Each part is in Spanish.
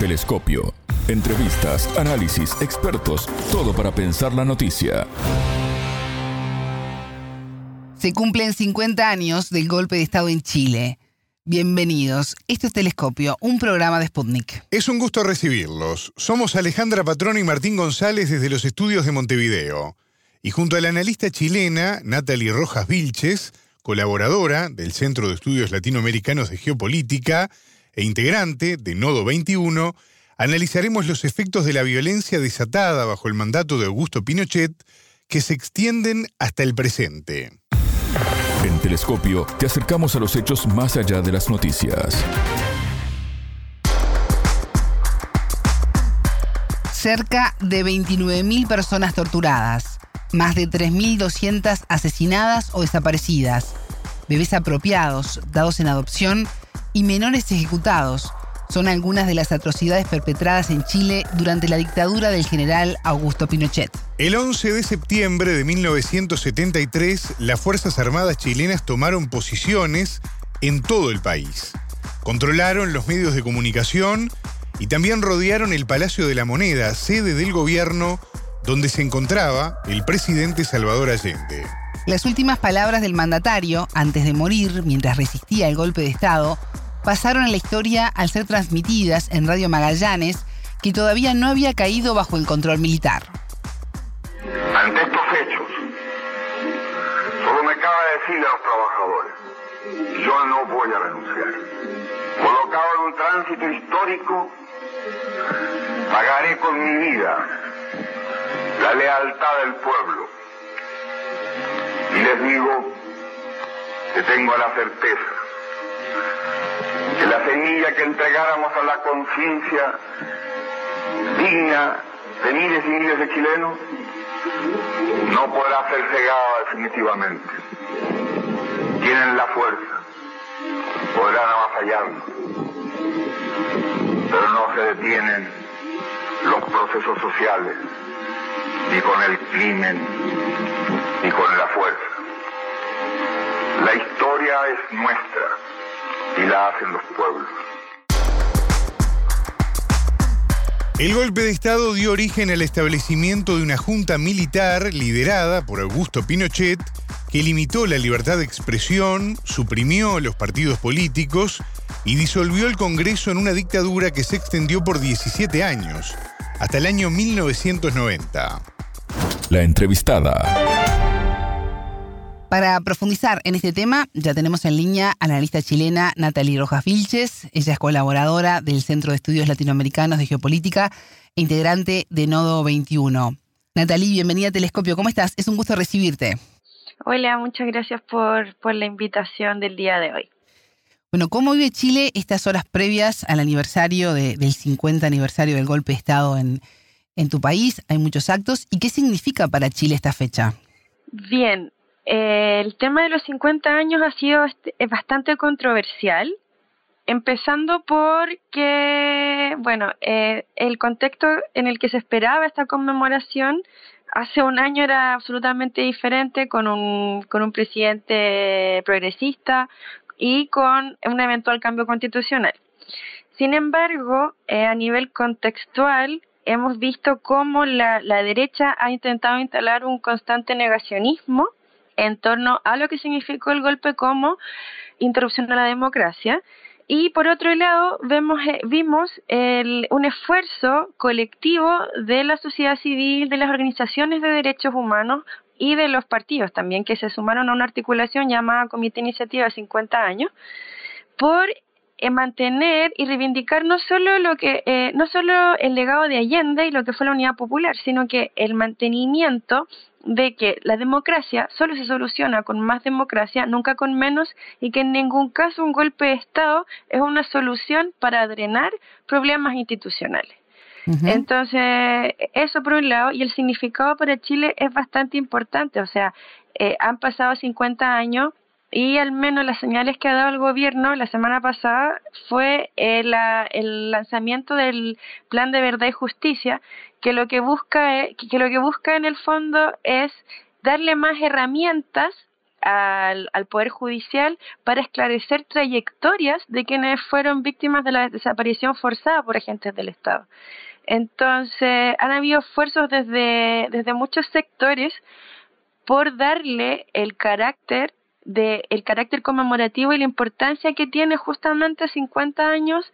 Telescopio. Entrevistas, análisis, expertos, todo para pensar la noticia. Se cumplen 50 años del golpe de Estado en Chile. Bienvenidos. Esto es Telescopio, un programa de Sputnik. Es un gusto recibirlos. Somos Alejandra Patrón y Martín González desde los estudios de Montevideo. Y junto a la analista chilena Natalie Rojas Vilches, colaboradora del Centro de Estudios Latinoamericanos de Geopolítica e integrante de Nodo 21, analizaremos los efectos de la violencia desatada bajo el mandato de Augusto Pinochet que se extienden hasta el presente. En Telescopio te acercamos a los hechos más allá de las noticias. Cerca de 29.000 personas torturadas, más de 3.200 asesinadas o desaparecidas, bebés apropiados, dados en adopción y menores ejecutados son algunas de las atrocidades perpetradas en Chile durante la dictadura del general Augusto Pinochet. El 11 de septiembre de 1973, las Fuerzas Armadas chilenas tomaron posiciones en todo el país. Controlaron los medios de comunicación y también rodearon el Palacio de la Moneda, sede del gobierno donde se encontraba el presidente Salvador Allende. Las últimas palabras del mandatario, antes de morir, mientras resistía el golpe de Estado, pasaron a la historia al ser transmitidas en Radio Magallanes, que todavía no había caído bajo el control militar. Ante estos hechos, solo me cabe decirle a los trabajadores, yo no voy a renunciar. Colocado en un tránsito histórico, pagaré con mi vida la lealtad del pueblo. Y les digo que tengo la certeza la semilla que entregáramos a la conciencia digna de miles y miles de chilenos no podrá ser cegada definitivamente. Tienen la fuerza, podrán avasallarnos, pero no se detienen los procesos sociales, ni con el crimen, ni con la fuerza. La historia es nuestra hacen los pueblos. El golpe de Estado dio origen al establecimiento de una junta militar liderada por Augusto Pinochet que limitó la libertad de expresión, suprimió los partidos políticos y disolvió el Congreso en una dictadura que se extendió por 17 años, hasta el año 1990. La entrevistada. Para profundizar en este tema, ya tenemos en línea a la analista chilena Natalie Rojas Vilches. Ella es colaboradora del Centro de Estudios Latinoamericanos de Geopolítica e integrante de Nodo 21. Natalie, bienvenida a Telescopio. ¿Cómo estás? Es un gusto recibirte. Hola, muchas gracias por, por la invitación del día de hoy. Bueno, ¿cómo vive Chile estas horas previas al aniversario del 50 aniversario del golpe de Estado en, en tu país? Hay muchos actos. ¿Y qué significa para Chile esta fecha? Bien, eh, el tema de los 50 años ha sido este, bastante controversial, empezando porque, bueno, eh, el contexto en el que se esperaba esta conmemoración hace un año era absolutamente diferente con un, con un presidente progresista y con un eventual cambio constitucional. Sin embargo, eh, a nivel contextual, hemos visto cómo la, la derecha ha intentado instalar un constante negacionismo en torno a lo que significó el golpe como interrupción a la democracia. Y por otro lado, vemos, eh, vimos un esfuerzo colectivo de la sociedad civil, de las organizaciones de derechos humanos y de los partidos también, que se sumaron a una articulación llamada Comité Iniciativa 50 años, por mantener y reivindicar no solo lo que eh, no solo el legado de Allende y lo que fue la unidad popular, sino que el mantenimiento de que la democracia solo se soluciona con más democracia, nunca con menos, y que en ningún caso un golpe de Estado es una solución para drenar problemas institucionales. Entonces, eso por un lado, y el significado para Chile es bastante importante, o sea, eh, han pasado 50 años y al menos las señales que ha dado el gobierno la semana pasada fue eh, el lanzamiento del plan de verdad y justicia que lo que busca es, que lo que busca en el fondo es darle más herramientas al, al, Poder Judicial para esclarecer trayectorias de quienes fueron víctimas de la desaparición forzada por agentes del Estado. Entonces, han habido esfuerzos desde, desde muchos sectores por darle el carácter de el carácter conmemorativo y la importancia que tiene justamente 50 años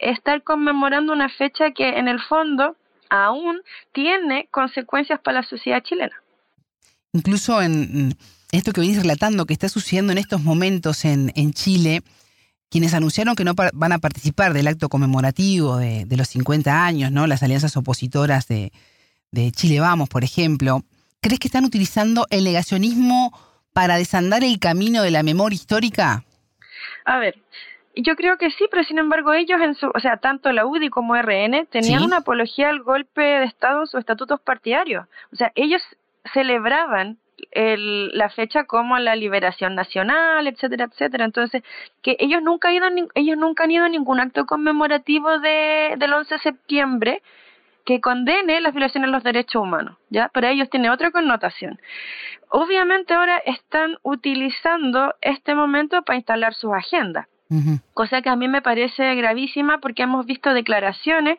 estar conmemorando una fecha que en el fondo aún tiene consecuencias para la sociedad chilena. Incluso en esto que venís relatando, que está sucediendo en estos momentos en, en Chile, quienes anunciaron que no van a participar del acto conmemorativo de, los 50 años, ¿no? Las alianzas opositoras de, de Chile Vamos, por ejemplo, ¿crees que están utilizando el negacionismo para desandar el camino de la memoria histórica? A ver, yo creo que sí, pero sin embargo ellos, en su, o sea, tanto la UDI como RN, tenían una apología al golpe de Estado en sus estatutos partidarios. O sea, ellos celebraban el, la fecha como la liberación nacional, etcétera, etcétera. Entonces, que ellos nunca han ido, ellos nunca han ido a ningún acto conmemorativo de, del 11 de septiembre que condene las violaciones de los derechos humanos, ¿ya? Para ellos tiene otra connotación. Obviamente ahora están utilizando este momento para instalar sus agendas cosa que a mí me parece gravísima porque hemos visto declaraciones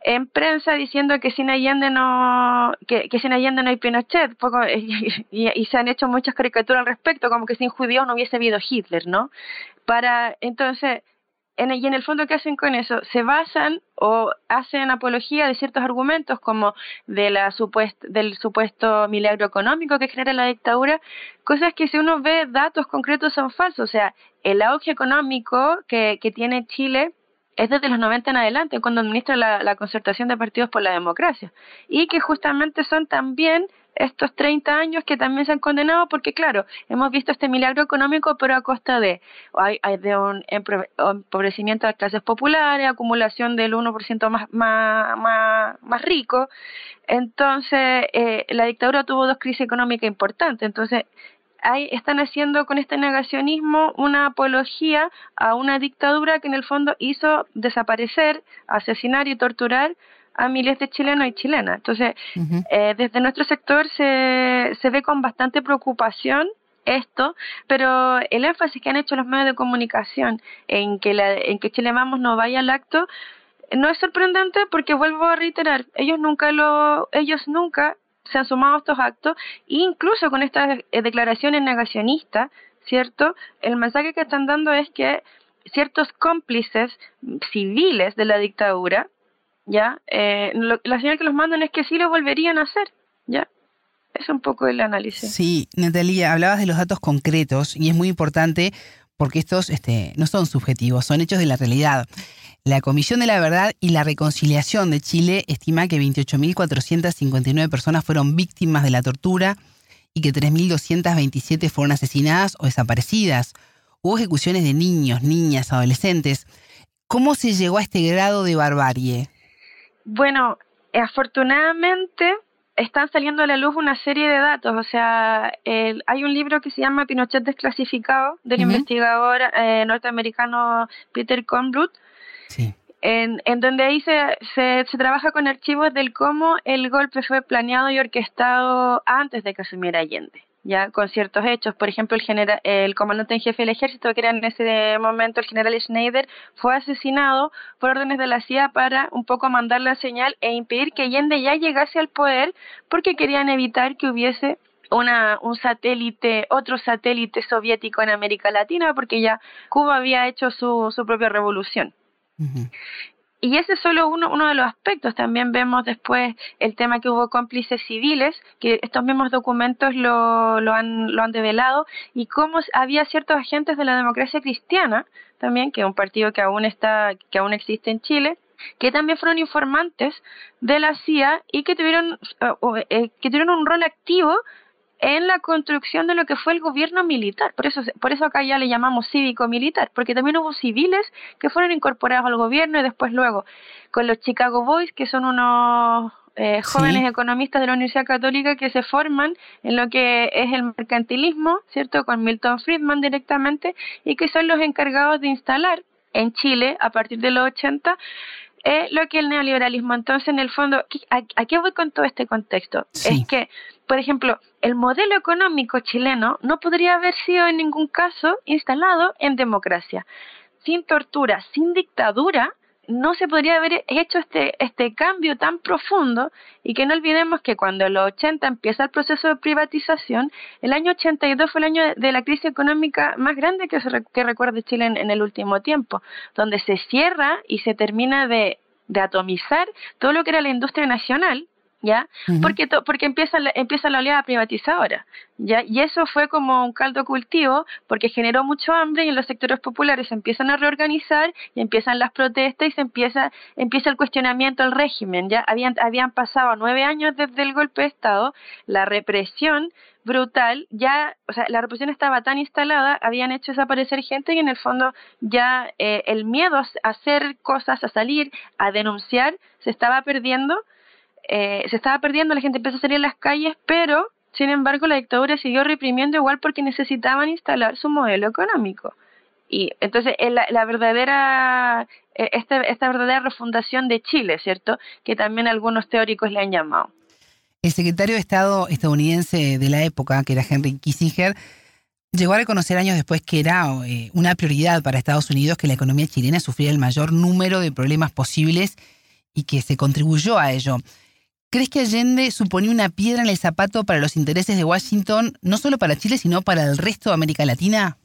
en prensa diciendo que sin Allende no que, sin Allende no hay Pinochet poco, y, se han hecho muchas caricaturas al respecto como que sin judíos no hubiese habido Hitler no para entonces y en el fondo, ¿qué hacen con eso? Se basan o hacen apología de ciertos argumentos como de la del supuesto milagro económico que genera la dictadura, cosas que si uno ve datos concretos son falsos. O sea, el auge económico que, que tiene Chile es desde los 90 en adelante, cuando administra la, concertación de partidos por la democracia, y que justamente son también estos 30 años que también se han condenado porque, claro, hemos visto este milagro económico, pero a costa de, hay, de un empobrecimiento de las clases populares, acumulación del 1% más, más, más, más rico. Entonces, eh, la dictadura tuvo dos crisis económicas importantes. Entonces, Ahí están haciendo con este negacionismo una apología a una dictadura que en el fondo hizo desaparecer, asesinar y torturar a miles de chilenos y chilenas. Entonces, eh, desde nuestro sector se, se ve con bastante preocupación esto, pero el énfasis que han hecho los medios de comunicación en que, la, en que Chile Vamos no vaya al acto no es sorprendente porque vuelvo a reiterar, ellos nunca lo, ellos nunca se han sumado a estos actos, e incluso con estas eh, declaraciones negacionistas, ¿cierto? El mensaje que están dando es que ciertos cómplices civiles de la dictadura ¿ya? Eh, la señal que los mandan es que sí lo volverían a hacer, ¿ya? Es un poco el análisis. Sí, Natalia, hablabas de los datos concretos y es muy importante porque estos este, no son subjetivos, son hechos de la realidad. La Comisión de la Verdad y la Reconciliación de Chile estima que 28.459 personas fueron víctimas de la tortura y que 3.227 fueron asesinadas o desaparecidas. Hubo ejecuciones de niños, niñas, adolescentes. ¿Cómo se llegó a este grado de barbarie? Bueno, afortunadamente están saliendo a la luz una serie de datos. O sea, hay un libro que se llama Pinochet desclasificado del investigador eh, norteamericano Peter Conbrut. En, en, donde ahí se, se, se, trabaja con archivos del cómo el golpe fue planeado y orquestado antes de que asumiera Allende ya con ciertos hechos. Por ejemplo, el, general, el comandante en jefe del ejército, que era en ese momento el general Schneider, fue asesinado por órdenes de la CIA para un poco mandar la señal e impedir que Allende ya llegase al poder porque querían evitar que hubiese una, un satélite, otro satélite soviético en América Latina, porque ya Cuba había hecho su, su propia revolución. Y ese es solo uno, uno de los aspectos. También vemos después el tema que hubo cómplices civiles, que estos mismos documentos lo, lo, han, lo han develado, y cómo había ciertos agentes de la democracia cristiana, también, que es un partido que aún, está, que aún existe en Chile, que también fueron informantes de la CIA y que tuvieron, eh, eh, que tuvieron un rol activo en la construcción de lo que fue el gobierno militar. Por eso, por eso acá ya le llamamos cívico-militar, porque también hubo civiles que fueron incorporados al gobierno y después luego con los Chicago Boys, que son unos eh, jóvenes economistas de la Universidad Católica que se forman en lo que es el mercantilismo, ¿cierto? Con Milton Friedman directamente, y que son los encargados de instalar en Chile, a partir de los 80, es lo que el neoliberalismo. Entonces, en el fondo, ¿a, qué voy con todo este contexto? Es que, por ejemplo, el modelo económico chileno no podría haber sido en ningún caso instalado en democracia. Sin tortura, sin dictadura, no se podría haber hecho este, este cambio tan profundo y que no olvidemos que cuando en los 80 empieza el proceso de privatización, el año 82 fue el año de la crisis económica más grande que, se, que recuerde Chile en, el último tiempo, donde se cierra y se termina de, de atomizar todo lo que era la industria nacional ¿ya? Porque porque empieza la, empieza la oleada privatizadora, ¿ya? Y eso fue como un caldo cultivo porque generó mucho hambre y en los sectores populares se empiezan a reorganizar y empiezan las protestas y se empieza empieza el cuestionamiento al régimen, ¿ya? Habían habían pasado nueve años desde el golpe de Estado, la represión brutal, ya, o sea, la represión estaba tan instalada, habían hecho desaparecer gente y en el fondo ya eh, el miedo a hacer cosas, a salir, a denunciar, se estaba perdiendo eh, se estaba perdiendo, la gente empezó a salir a las calles, pero sin embargo la dictadura siguió reprimiendo igual porque necesitaban instalar su modelo económico. Y entonces la, la verdadera, e, esta, esta verdadera refundación de Chile, ¿cierto? Que también algunos teóricos le han llamado. El secretario de Estado estadounidense de la época, que era Henry Kissinger, llegó a reconocer años después que era eh, una prioridad para Estados Unidos que la economía chilena sufriera el mayor número de problemas posibles y que se contribuyó a ello. ¿Crees que Allende suponía una piedra en el zapato para los intereses de Washington, no solo para Chile, sino para el resto de América Latina?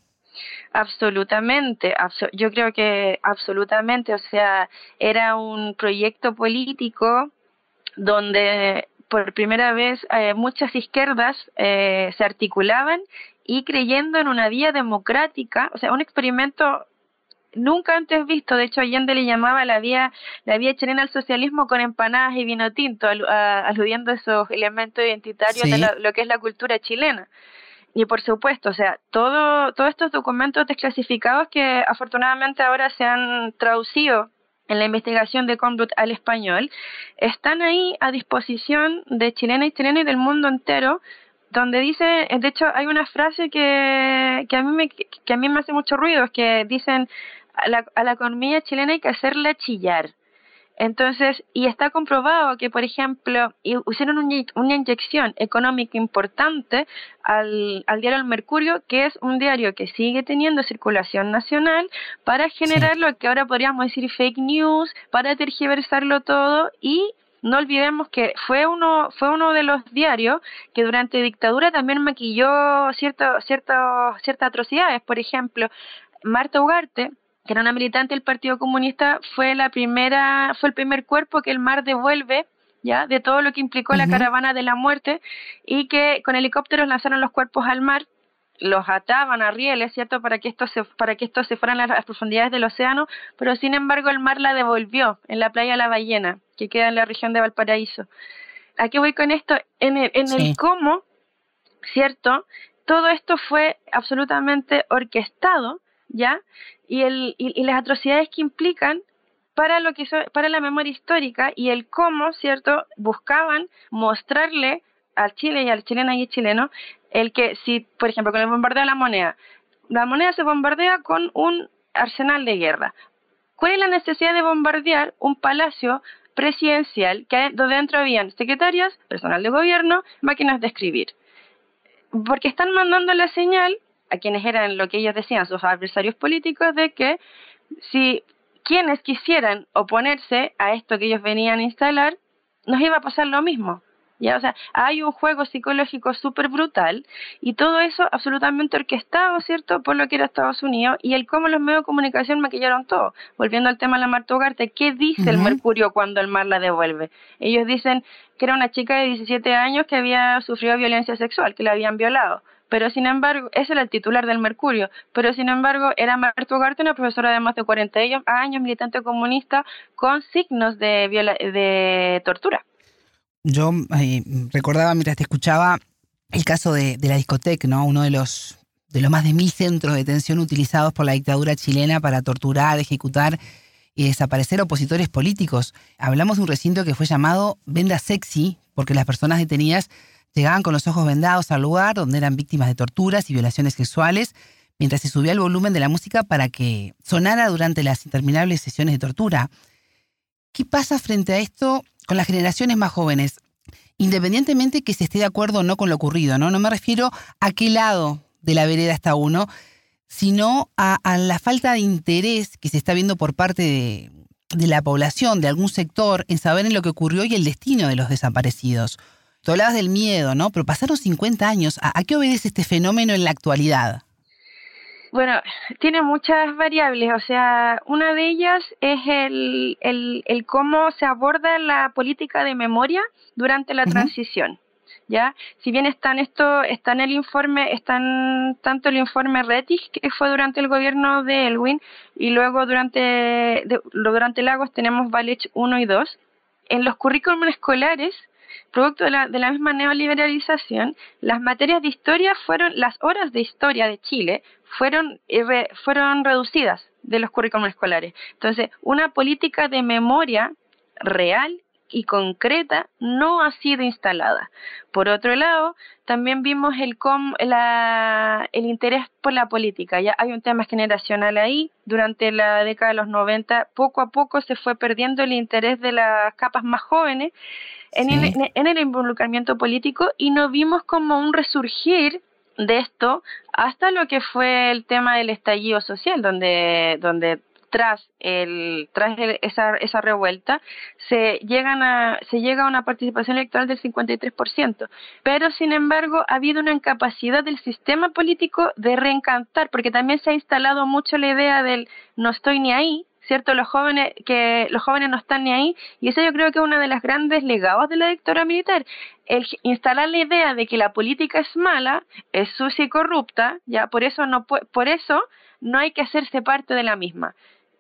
Absolutamente, yo creo que absolutamente, o sea, era un proyecto político donde por primera vez eh, muchas izquierdas eh, se articulaban y creyendo en una vía democrática, o sea, un experimento nunca antes visto. De hecho, Allende le llamaba la vía, la vía chilena al socialismo con empanadas y vino tinto, aludiendo a esos elementos identitarios de lo que es la cultura chilena. Y por supuesto, o sea, todo, todos estos documentos desclasificados que afortunadamente ahora se han traducido en la investigación de Conduct al español, están ahí a disposición de chilenas y chilenos y del mundo entero donde dice, de hecho hay una frase que, que, a mí me, que a mí me hace mucho ruido, es que dicen a la, a la economía chilena hay que hacerla chillar. Entonces, y está comprobado que, por ejemplo, hicieron una inyección económica importante al, al diario El Mercurio, que es un diario que sigue teniendo circulación nacional, para generar lo que ahora podríamos decir fake news, para tergiversarlo todo y no olvidemos que fue uno fue uno de los diarios que durante dictadura también maquilló cierto, cierto, ciertas atrocidades. Por ejemplo, Marta Ugarte, que era una militante del Partido Comunista, fue la primera, fue el primer cuerpo que el mar devuelve ya de todo lo que implicó la caravana de la muerte y que con helicópteros lanzaron los cuerpos al mar los ataban a rieles, ¿cierto? Para que estos se, para que estos se fueran a las profundidades del océano, pero sin embargo el mar la devolvió en la playa La Ballena, que queda en la región de Valparaíso. ¿A qué voy con esto? En el, en el cómo, ¿cierto? Todo esto fue absolutamente orquestado ¿ya? Y, el, y, las atrocidades que implican para lo que para la memoria histórica y el cómo, ¿cierto? Buscaban mostrarle al Chile y al chileno y chileno el que si, por ejemplo, con el bombardeo de la moneda, la moneda se bombardea con un arsenal de guerra. ¿Cuál es la necesidad de bombardear un palacio presidencial que donde dentro habían secretarias, personal de gobierno, máquinas de escribir? Porque están mandando la señal a quienes eran lo que ellos decían sus adversarios políticos de que si quienes quisieran oponerse a esto que ellos venían a instalar, nos iba a pasar lo mismo. ¿ya? O sea, hay un juego psicológico súper brutal y todo eso absolutamente orquestado, ¿cierto?, por lo que era Estados Unidos y el cómo los medios de comunicación maquillaron todo. Volviendo al tema de la Marta Ugarte, ¿qué dice el Mercurio cuando el mar la devuelve? Ellos dicen que era una chica de 17 años que había sufrido violencia sexual, que la habían violado pero sin embargo, ese era el titular del Mercurio, pero sin embargo era Marta Ugarte, una profesora de más de 40 años, militante comunista, con signos de, de tortura. Yo eh, recordaba mientras te escuchaba el caso de, la discoteca, ¿no? Uno de los, de los más de mil centros de detención utilizados por la dictadura chilena para torturar, ejecutar y desaparecer opositores políticos. Hablamos de un recinto que fue llamado Venda Sexy, porque las personas detenidas Llegaban con los ojos vendados al lugar donde eran víctimas de torturas y violaciones sexuales, mientras se subía el volumen de la música para que sonara durante las interminables sesiones de tortura. ¿Qué pasa frente a esto con las generaciones más jóvenes? Independientemente que se esté de acuerdo o no con lo ocurrido, ¿no? No me refiero a qué lado de la vereda está uno, sino a, la falta de interés que se está viendo por parte de, la población, de algún sector, en saber en lo que ocurrió y el destino de los desaparecidos. Tú hablabas del miedo, ¿no? Pero pasaron 50 años. ¿A, qué obedece este fenómeno en la actualidad? Bueno, tiene muchas variables, o sea, una de ellas es el, el, el cómo se aborda la política de memoria durante la transición. ¿Ya? Si bien están esto, está en el informe, están tanto el informe RETIC, que fue durante el gobierno de Elwin, y luego durante, de, durante Lagos tenemos Valech 1 y 2. En los currículums escolares Producto de la, de la misma neoliberalización, las materias de historia fueron, las horas de historia de Chile fueron, fueron reducidas de los currículos escolares. Entonces, una política de memoria real y concreta no ha sido instalada. Por otro lado, también vimos el, com, la, el interés por la política. Ya hay un tema generacional ahí. Durante la década de los 90, poco a poco se fue perdiendo el interés de las capas más jóvenes en, el, en el involucramiento político y no vimos como un resurgir de esto hasta lo que fue el tema del estallido social, donde, donde tras el tras esa, esa revuelta se llegan a se llega a una participación electoral del 53%, pero sin embargo ha habido una incapacidad del sistema político de reencantar, porque también se ha instalado mucho la idea del no estoy ni ahí, ¿cierto? Los jóvenes, que los jóvenes no están ni ahí, y eso yo creo que es uno de los grandes legados de la dictadura militar, el instalar la idea de que la política es mala, es sucia y corrupta, ya por eso no por eso no hay que hacerse parte de la misma.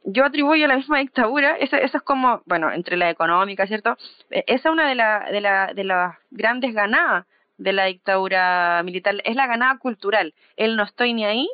Yo atribuyo a la misma dictadura, eso, eso es como, bueno, entre la económica, ¿cierto? E, esa es una de, la, de, la, de las grandes ganadas de la dictadura militar, es la ganada cultural. El no estoy ni ahí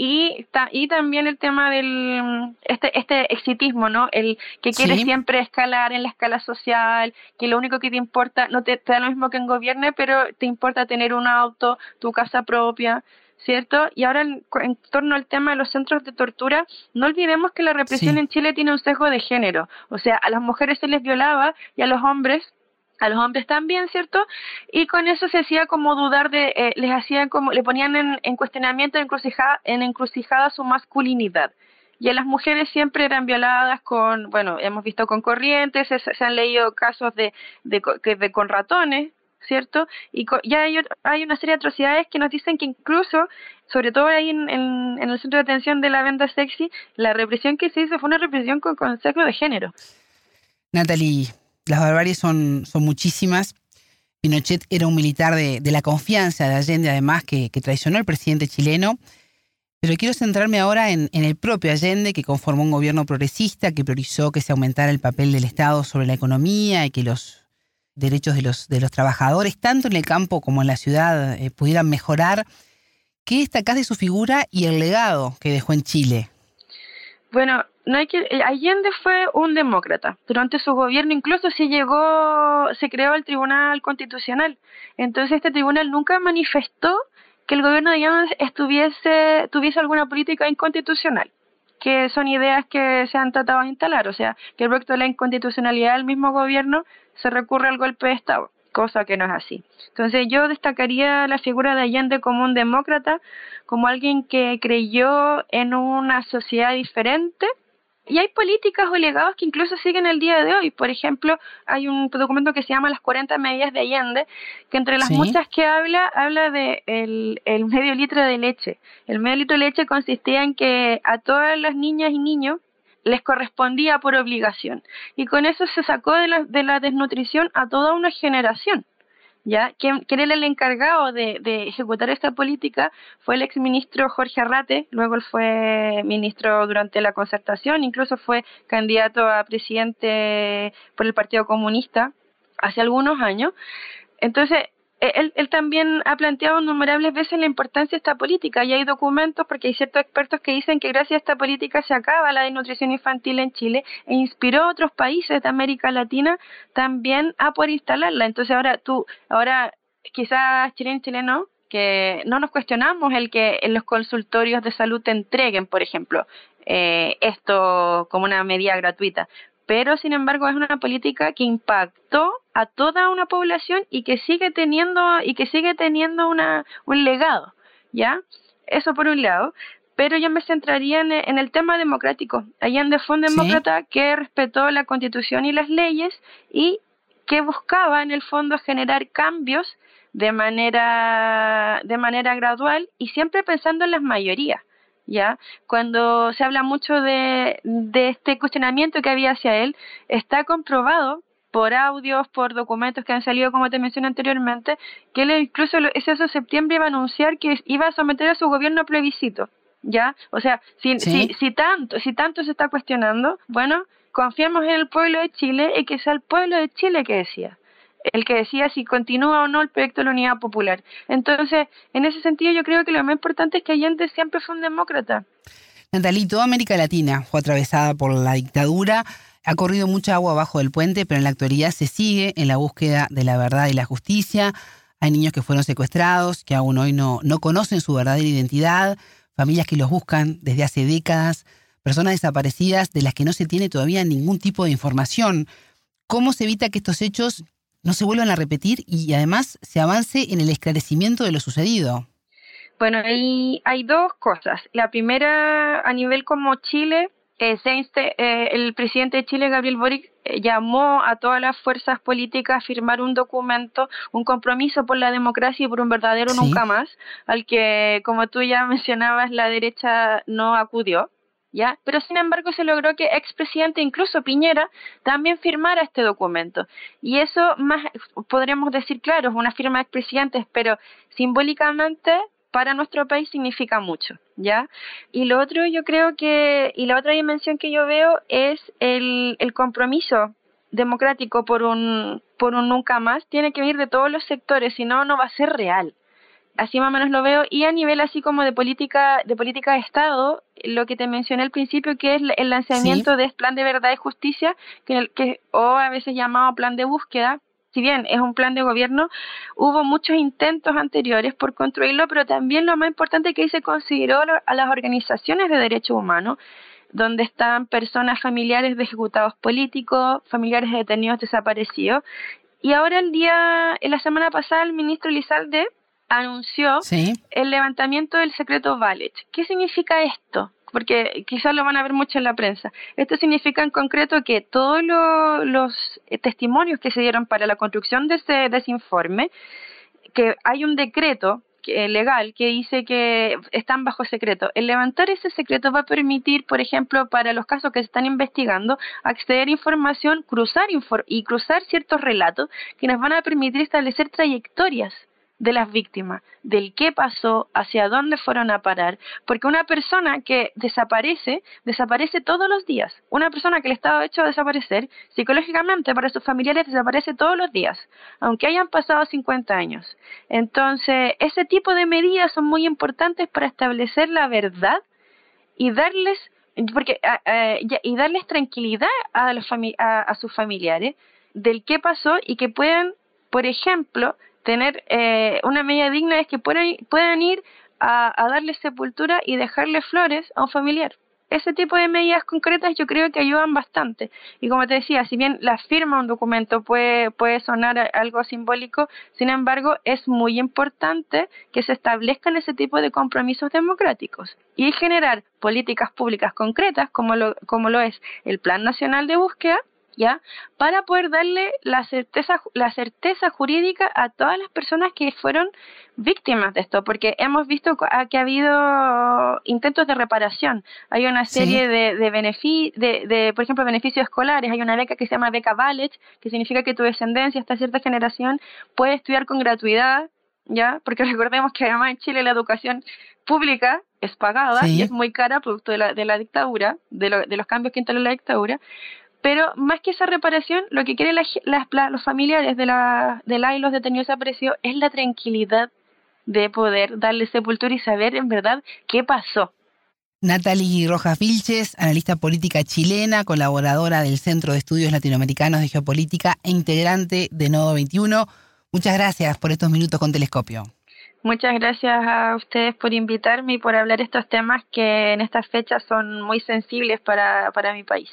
y, y también el tema del este, este exitismo, ¿no? El que quiere siempre escalar en la escala social, que lo único que te importa, no te, da lo mismo que en gobierne, pero te importa tener un auto, tu casa propia, ¿cierto? Y ahora en, torno al tema de los centros de tortura, no olvidemos que la represión en Chile tiene un sesgo de género, o sea, a las mujeres se les violaba y a los hombres a los hombres también, ¿cierto? Y con eso se hacía como dudar de, eh, les hacían como, le ponían en, en cuestionamiento, en encrucijada, en encrucijada su masculinidad. Y a las mujeres siempre eran violadas con, bueno, hemos visto con corrientes, se, han leído casos de, de, de, con ratones, ¿cierto? Y ya hay, hay, una serie de atrocidades que nos dicen que incluso, sobre todo ahí en, en, el centro de atención de la venda sexy, la represión que se hizo fue una represión con concepto de género. Natalie, las barbaries son, son muchísimas. Pinochet era un militar de, la confianza de Allende, además, que, traicionó al presidente chileno. Pero quiero centrarme ahora en, el propio Allende, que conformó un gobierno progresista, que priorizó que se aumentara el papel del Estado sobre la economía y que los derechos de los, de los trabajadores, tanto en el campo como en la ciudad, eh, pudieran mejorar. ¿Qué destacás de su figura y el legado que dejó en Chile? Bueno, no hay que eh, Allende fue un demócrata. Durante su gobierno incluso se llegó se creó el Tribunal Constitucional. Entonces este tribunal nunca manifestó que el gobierno de Allende estuviese tuviese alguna política inconstitucional, que son ideas que se han tratado de instalar, o sea, que el proyecto de la inconstitucionalidad del mismo gobierno se recurre al golpe de Estado cosa que no es así. Entonces yo destacaría la figura de Allende como un demócrata, como alguien que creyó en una sociedad diferente. Y hay políticas o legados que incluso siguen el día de hoy. Por ejemplo, hay un documento que se llama Las 40 medidas de Allende, que entre las muchas que habla, habla de el, el medio litro de leche. El medio litro de leche consistía en que a todas las niñas y niños les correspondía por obligación. Y con eso se sacó de la, de la desnutrición a toda una generación. ¿Ya? Quien, era el encargado de, ejecutar esta política fue el exministro Jorge Arrate, luego él fue ministro durante la concertación, incluso fue candidato a presidente por el Partido Comunista hace algunos años. Entonces, él, él, también ha planteado innumerables veces la importancia de esta política y hay documentos porque hay ciertos expertos que dicen que gracias a esta política se acaba la desnutrición infantil en Chile e inspiró a otros países de América Latina también a poder instalarla. Entonces ahora tú, ahora quizás chileno chileno que no nos cuestionamos el que en los consultorios de salud te entreguen, por ejemplo, eh, esto como una medida gratuita, pero sin embargo es una política que impactó a toda una población y que sigue teniendo y que sigue teniendo una, un legado, ¿ya? Eso por un lado, pero yo me centraría en, el tema democrático. Allende fue un demócrata que respetó la constitución y las leyes y que buscaba en el fondo generar cambios de manera, de manera gradual y siempre pensando en las mayorías. ¿Ya? Cuando se habla mucho de, de este cuestionamiento que había hacia él, está comprobado por audios, por documentos que han salido, como te mencioné anteriormente, que él incluso ese de septiembre iba a anunciar que iba a someter a su gobierno a plebiscito, ¿ya? O sea, si, si, si, tanto, si tanto se está cuestionando, bueno, confiamos en el pueblo de Chile y que sea el pueblo de Chile que decía el que decía si continúa o no el proyecto de la Unidad Popular. Entonces, en ese sentido, yo creo que lo más importante es que Allende siempre fue un demócrata. Natalí, toda América Latina fue atravesada por la dictadura, ha corrido mucha agua abajo del puente, pero en la actualidad se sigue en la búsqueda de la verdad y la justicia. Hay niños que fueron secuestrados, que aún hoy no, no conocen su verdadera identidad, familias que los buscan desde hace décadas, personas desaparecidas de las que no se tiene todavía ningún tipo de información. ¿Cómo se evita que estos hechos no se vuelvan a repetir y además se avance en el esclarecimiento de lo sucedido? Bueno, hay, hay dos cosas. La primera, a nivel como Chile, eh, eh, el presidente de Chile, Gabriel Boric, eh, llamó a todas las fuerzas políticas a firmar un documento, un compromiso por la democracia y por un verdadero nunca más, al que, como tú ya mencionabas, la derecha no acudió. ¿Ya? Pero sin embargo se logró que expresidente, incluso Piñera, también firmara este documento. Y eso más, podríamos decir, claro, es una firma de expresidentes, pero simbólicamente para nuestro país significa mucho, ¿ya? Y lo otro yo creo que, y la otra dimensión que yo veo es el, el compromiso democrático por un, por un nunca más, tiene que venir de todos los sectores, si no, no va a ser real. Así más o menos lo veo, y a nivel así como de política, de política de Estado, lo que te mencioné al principio, que es el lanzamiento de este plan de verdad y justicia, que, que, o a veces llamado plan de búsqueda, si bien es un plan de gobierno, hubo muchos intentos anteriores por construirlo, pero también lo más importante que se consideró a las organizaciones de derechos humanos, donde están personas familiares de ejecutados políticos, familiares de detenidos desaparecidos. Y ahora el día, en la semana pasada, el ministro Lizalde anunció el levantamiento del secreto Valet. ¿Qué significa esto? porque quizás lo van a ver mucho en la prensa. Esto significa en concreto que todos los testimonios que se dieron para la construcción de ese, desinforme, que hay un decreto legal que dice que están bajo secreto. El levantar ese secreto va a permitir, por ejemplo, para los casos que se están investigando, acceder a información, cruzar y cruzar ciertos relatos que nos van a permitir establecer trayectorias de las víctimas, del qué pasó, hacia dónde fueron a parar, porque una persona que desaparece, desaparece todos los días. Una persona que le estaba hecho desaparecer, psicológicamente para sus familiares desaparece todos los días, aunque hayan pasado 50 años. Entonces, ese tipo de medidas son muy importantes para establecer la verdad y darles porque y darles tranquilidad a los a sus familiares del qué pasó y que puedan, por ejemplo, tener eh, una medida digna es que puedan, puedan ir a, darle sepultura y dejarle flores a un familiar. Ese tipo de medidas concretas yo creo que ayudan bastante. Y como te decía, si bien la firma un documento puede, puede sonar algo simbólico, sin embargo es muy importante que se establezcan ese tipo de compromisos democráticos y generar políticas públicas concretas como lo, como lo es el Plan Nacional de Búsqueda ¿ya? Para poder darle la certeza, la certeza jurídica a todas las personas que fueron víctimas de esto, porque hemos visto que ha habido intentos de reparación. Hay una serie de, de, de, de, por ejemplo, beneficios escolares. Hay una beca que se llama Beca Ballet, que significa que tu descendencia hasta cierta generación puede estudiar con gratuidad, ¿ya? Porque recordemos que además en Chile la educación pública es pagada y es muy cara producto de la, de la dictadura, de, lo, de los cambios que instaló la dictadura. Pero más que esa reparación, lo que quieren los familiares de la, de la y los detenidos desaparecidos es la tranquilidad de poder darle sepultura y saber en verdad qué pasó. Natalie Rojas Vilches, analista política chilena, colaboradora del Centro de Estudios Latinoamericanos de Geopolítica e integrante de Nodo 21. Muchas gracias por estos minutos con Telescopio. Muchas gracias a ustedes por invitarme y por hablar estos temas que en estas fechas son muy sensibles para, para mi país.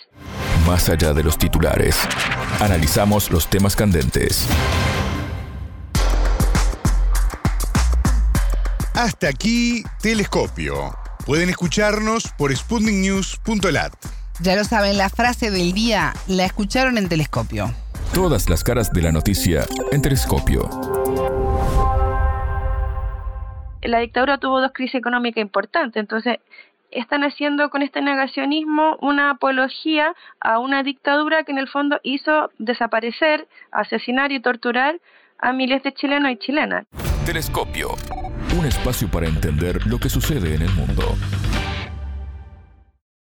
Más allá de los titulares. Analizamos los temas candentes. Hasta aquí, Telescopio. Pueden escucharnos por sputniknews.lat. Ya lo saben, la frase del día la escucharon en Telescopio. Todas las caras de la noticia en Telescopio. La dictadura tuvo dos crisis económicas importantes, entonces están haciendo con este negacionismo una apología a una dictadura que en el fondo hizo desaparecer, asesinar y torturar a miles de chilenos y chilenas. Telescopio. Un espacio para entender lo que sucede en el mundo.